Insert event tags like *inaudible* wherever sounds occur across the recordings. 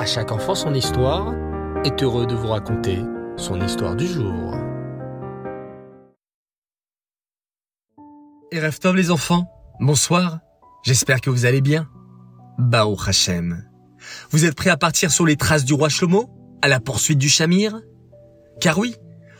À chaque enfant son histoire est heureux de vous raconter son histoire du jour. Et Tov les enfants, bonsoir, j'espère que vous allez bien. Bao Hachem. Vous êtes prêts à partir sur les traces du roi Shlomo, à la poursuite du Shamir? Car oui,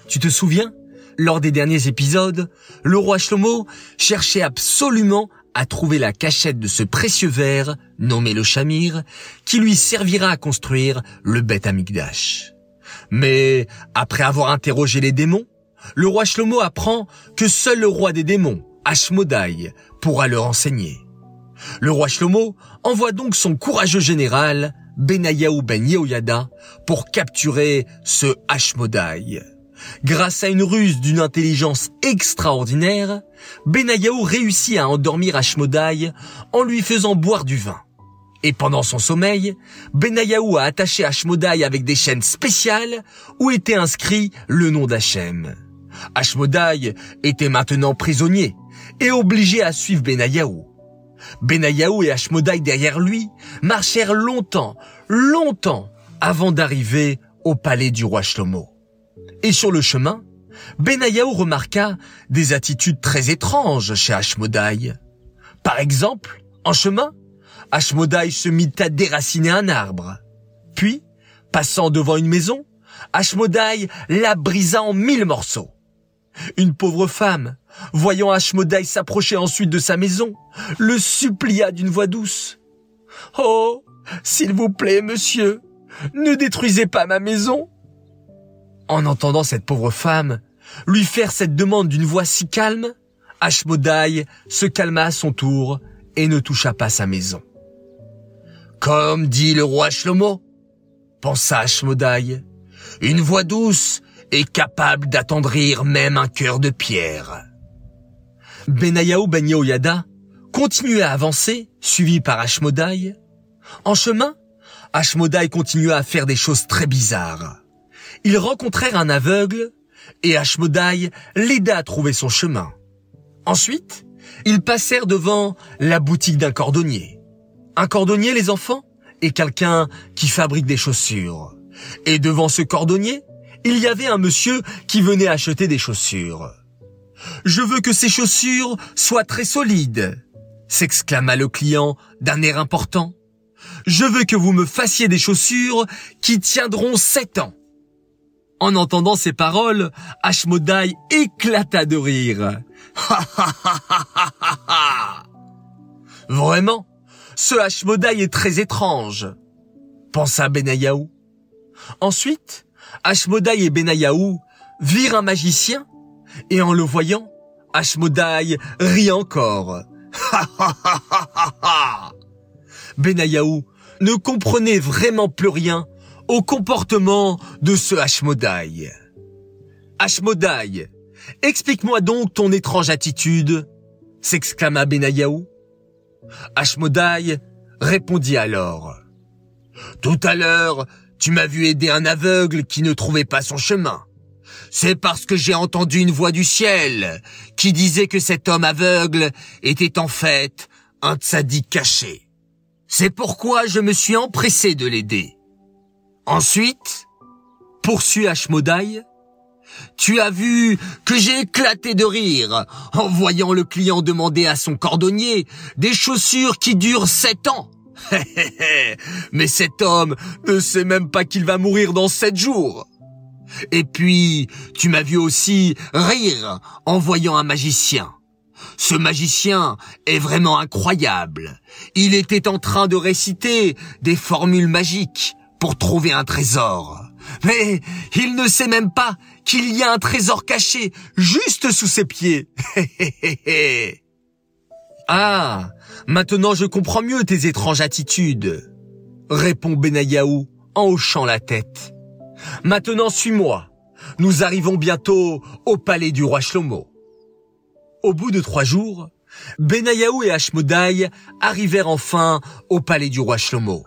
tu te souviens, lors des derniers épisodes, le roi Shlomo cherchait absolument à trouver la cachette de ce précieux verre, nommé le Shamir, qui lui servira à construire le Beth Amikdash. Mais, après avoir interrogé les démons, le roi Shlomo apprend que seul le roi des démons, Ashmodai, pourra le renseigner. Le roi Shlomo envoie donc son courageux général, Benayahu ben Yehoyada, pour capturer ce Ashmodai. Grâce à une ruse d'une intelligence extraordinaire, Benayahu réussit à endormir Ashmodai en lui faisant boire du vin. Et pendant son sommeil, Benayahu a attaché Ashmodai avec des chaînes spéciales où était inscrit le nom d'Hachem. Ashmodai était maintenant prisonnier et obligé à suivre Benayahu. Benayahu et Ashmodai derrière lui marchèrent longtemps, longtemps avant d'arriver au palais du roi Shlomo. Et sur le chemin, Benayahu remarqua des attitudes très étranges chez Ashmodai. Par exemple, en chemin, Ashmodai se mit à déraciner un arbre. Puis, passant devant une maison, Ashmodai la brisa en mille morceaux. Une pauvre femme, voyant Ashmodai s'approcher ensuite de sa maison, le supplia d'une voix douce. Oh, s'il vous plaît, monsieur, ne détruisez pas ma maison. En entendant cette pauvre femme lui faire cette demande d'une voix si calme, Ashmodai se calma à son tour et ne toucha pas sa maison. Comme dit le roi Shlomo, pensa Ashmodai, une voix douce est capable d'attendrir même un cœur de pierre. Benayahu Ben Yehoyada continuait à avancer, suivi par Ashmodai. En chemin, Ashmodai continua à faire des choses très bizarres. Ils rencontrèrent un aveugle et Ashmodai l'aida à trouver son chemin. Ensuite, ils passèrent devant la boutique d'un cordonnier. Un cordonnier, les enfants, est quelqu'un qui fabrique des chaussures. Et devant ce cordonnier, il y avait un monsieur qui venait acheter des chaussures. Je veux que ces chaussures soient très solides, s'exclama le client d'un air important. Je veux que vous me fassiez des chaussures qui tiendront sept ans. En entendant ces paroles, Ashmodai éclata de rire. *laughs* Vraiment, ce Ashmodai est très étrange, pensa Benayahu. Ensuite, Ashmodai et Benayahu virent un magicien, et en le voyant, Ashmodai rit encore. *laughs* Benayahu ne comprenait vraiment plus rien au comportement de ce Ashmodai. Ashmodai, explique-moi donc ton étrange attitude, s'exclama Benayahu. Ashmodai répondit alors. Tout à l'heure, tu m'as vu aider un aveugle qui ne trouvait pas son chemin. C'est parce que j'ai entendu une voix du ciel qui disait que cet homme aveugle était en fait un tzaddik caché. C'est pourquoi je me suis empressé de l'aider. Ensuite, poursuit Ashmodai, tu as vu que j'ai éclaté de rire en voyant le client demander à son cordonnier des chaussures qui durent sept ans. *laughs* Mais cet homme ne sait même pas qu'il va mourir dans sept jours. Et puis, tu m'as vu aussi rire en voyant un magicien. Ce magicien est vraiment incroyable. Il était en train de réciter des formules magiques pour trouver un trésor. Mais il ne sait même pas qu'il y a un trésor caché juste sous ses pieds. *laughs* ah, maintenant je comprends mieux tes étranges attitudes, répond Benayahu en hochant la tête. Maintenant suis-moi. Nous arrivons bientôt au palais du roi Shlomo. Au bout de trois jours, Benayahu et Ashmodai arrivèrent enfin au palais du roi Shlomo.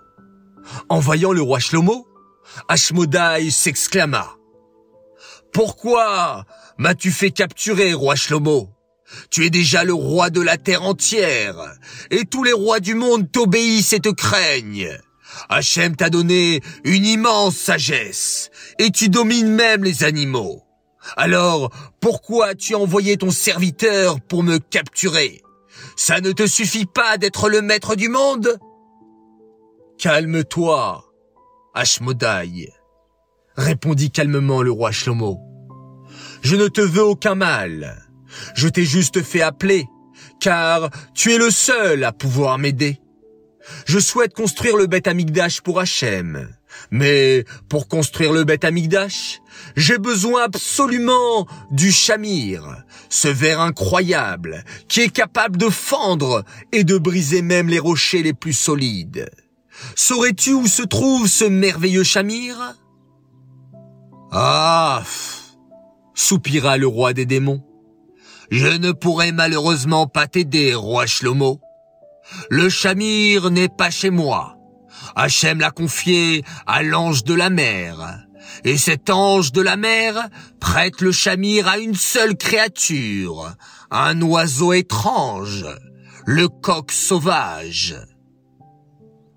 En voyant le roi Shlomo, Ashmodai s'exclama. Pourquoi m'as-tu fait capturer, roi Shlomo? Tu es déjà le roi de la terre entière, et tous les rois du monde t'obéissent et te craignent. Hachem t'a donné une immense sagesse, et tu domines même les animaux. Alors, pourquoi tu as envoyé ton serviteur pour me capturer? Ça ne te suffit pas d'être le maître du monde? Calme-toi, Ashmodai, répondit calmement le roi Shlomo. Je ne te veux aucun mal. Je t'ai juste fait appeler, car tu es le seul à pouvoir m'aider. Je souhaite construire le Beth Amigdash pour Hachem. Mais pour construire le Beth Amigdash, j'ai besoin absolument du Shamir, ce verre incroyable qui est capable de fendre et de briser même les rochers les plus solides. Saurais-tu où se trouve ce merveilleux Shamir? Ah soupira le roi des démons. Je ne pourrai malheureusement pas t'aider, roi Shlomo. Le Shamir n'est pas chez moi. Hachem l'a confié à l'ange de la mer. Et cet ange de la mer prête le Shamir à une seule créature, un oiseau étrange, le coq sauvage.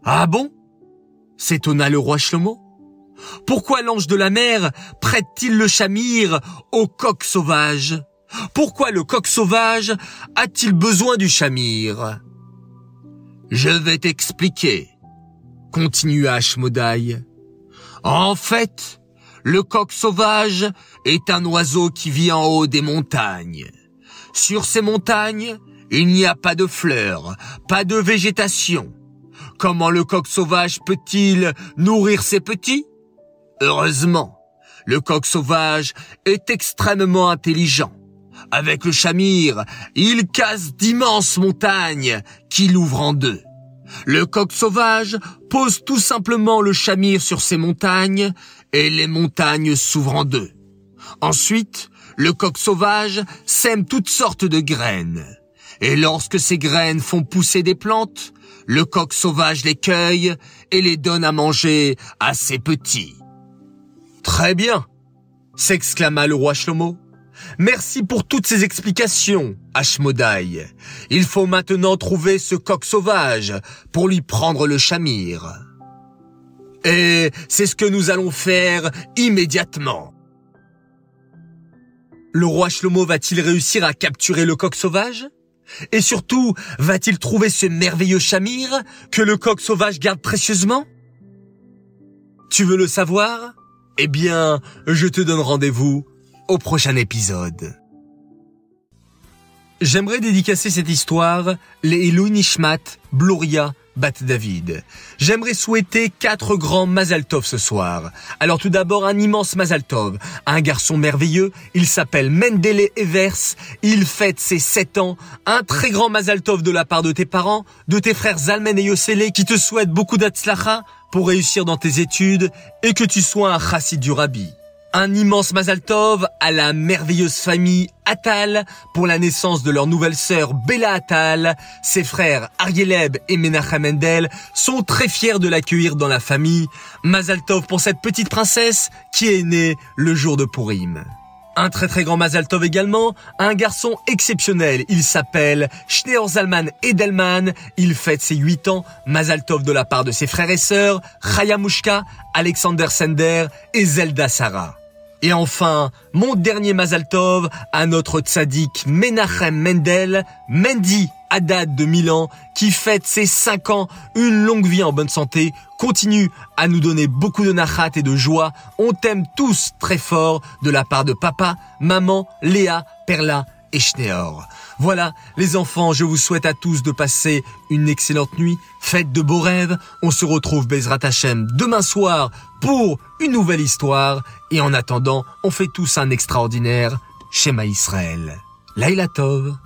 Ah bon? S'étonna le roi Shlomo. Pourquoi l'ange de la mer prête-t-il le Shamir au coq sauvage? Pourquoi le coq sauvage a-t-il besoin du Shamir je vais t'expliquer, continua Ashmodai. En fait, le coq sauvage est un oiseau qui vit en haut des montagnes. Sur ces montagnes, il n'y a pas de fleurs, pas de végétation. Comment le coq sauvage peut-il nourrir ses petits? Heureusement, le coq sauvage est extrêmement intelligent. Avec le chamir, il casse d'immenses montagnes qu'il ouvre en deux. Le coq sauvage pose tout simplement le chamir sur ces montagnes et les montagnes s'ouvrent en deux. Ensuite, le coq sauvage sème toutes sortes de graines. Et lorsque ces graines font pousser des plantes, le coq sauvage les cueille et les donne à manger à ses petits. Très bien, s'exclama le roi Shlomo. Merci pour toutes ces explications, Ashmodai. Il faut maintenant trouver ce coq sauvage pour lui prendre le chamir. Et c'est ce que nous allons faire immédiatement. Le roi Shlomo va-t-il réussir à capturer le coq sauvage? Et surtout, va-t-il trouver ce merveilleux chamir que le coq sauvage garde précieusement? Tu veux le savoir? Eh bien, je te donne rendez-vous au prochain épisode. J'aimerais dédicacer cette histoire les Nishmat, Bloria, Bat David. J'aimerais souhaiter quatre grands Mazaltov ce soir. Alors tout d'abord un immense Mazaltov, un garçon merveilleux, il s'appelle Mendele Evers, il fête ses sept ans, un très grand Mazaltov de la part de tes parents, de tes frères Zalmen et Yosele qui te souhaitent beaucoup d'atzlacha pour réussir dans tes études et que tu sois un chassid du rabbi. Un immense Mazal Tov à la merveilleuse famille Atal pour la naissance de leur nouvelle sœur Bella Atal. Ses frères Arieleb et Menachem Mendel sont très fiers de l'accueillir dans la famille. Mazal Tov pour cette petite princesse qui est née le jour de Purim. Un très très grand Mazal Tov également, un garçon exceptionnel. Il s'appelle Schneor Zalman Edelman. Il fête ses 8 ans. Mazal Tov de la part de ses frères et sœurs, Chaya Mushka, Alexander Sender et Zelda Sarah. Et enfin, mon dernier Mazaltov à notre tzaddik Menachem Mendel, Mendy Haddad de Milan, qui fête ses 5 ans, une longue vie en bonne santé, continue à nous donner beaucoup de nachat et de joie. On t'aime tous très fort de la part de papa, maman, Léa, Perla Voilà, les enfants, je vous souhaite à tous de passer une excellente nuit. Faites de beaux rêves. On se retrouve Bezrat Hashem demain soir pour une nouvelle histoire. Et en attendant, on fait tous un extraordinaire Shema Israël. Laila Tov.